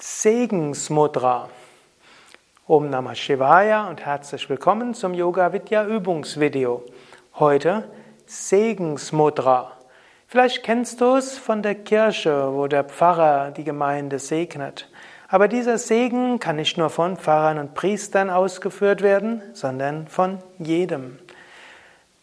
Segensmudra. Om Namah Shivaya und herzlich willkommen zum Yoga Vidya Übungsvideo. Heute Segensmudra. Vielleicht kennst du es von der Kirche, wo der Pfarrer die Gemeinde segnet. Aber dieser Segen kann nicht nur von Pfarrern und Priestern ausgeführt werden, sondern von jedem.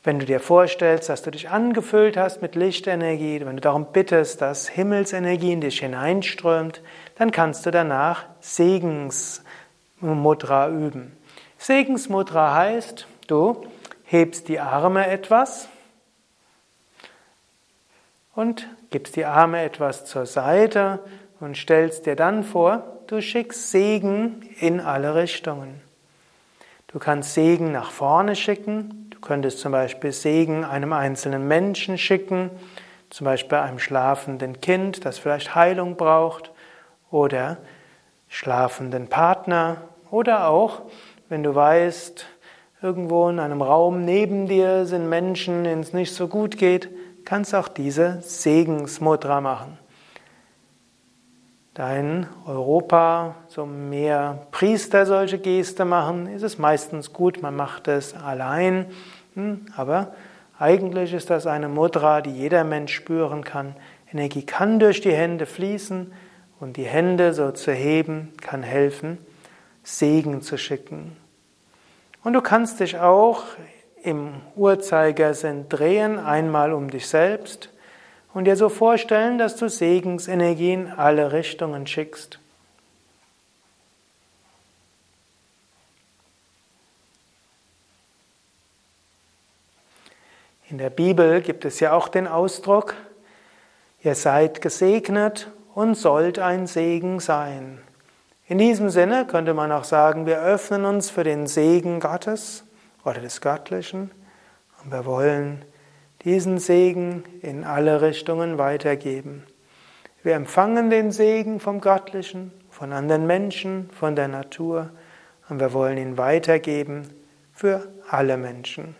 Wenn du dir vorstellst, dass du dich angefüllt hast mit Lichtenergie, wenn du darum bittest, dass Himmelsenergie in dich hineinströmt, dann kannst du danach Segensmudra üben. Segensmudra heißt, du hebst die Arme etwas und gibst die Arme etwas zur Seite und stellst dir dann vor, du schickst Segen in alle Richtungen. Du kannst Segen nach vorne schicken, könntest zum Beispiel Segen einem einzelnen Menschen schicken, zum Beispiel einem schlafenden Kind, das vielleicht Heilung braucht, oder schlafenden Partner, oder auch, wenn du weißt, irgendwo in einem Raum neben dir sind Menschen, denen es nicht so gut geht, kannst auch diese Segensmudra machen. Da in Europa so mehr Priester solche Geste machen, ist es meistens gut, man macht es allein hm, aber eigentlich ist das eine Mudra, die jeder Mensch spüren kann. Energie kann durch die Hände fließen und die Hände so zu heben kann helfen, Segen zu schicken. Und du kannst dich auch im Uhrzeigersinn drehen, einmal um dich selbst und dir so vorstellen, dass du Segensenergie in alle Richtungen schickst. In der Bibel gibt es ja auch den Ausdruck, ihr seid gesegnet und sollt ein Segen sein. In diesem Sinne könnte man auch sagen, wir öffnen uns für den Segen Gottes oder des Göttlichen und wir wollen diesen Segen in alle Richtungen weitergeben. Wir empfangen den Segen vom Göttlichen, von anderen Menschen, von der Natur und wir wollen ihn weitergeben für alle Menschen.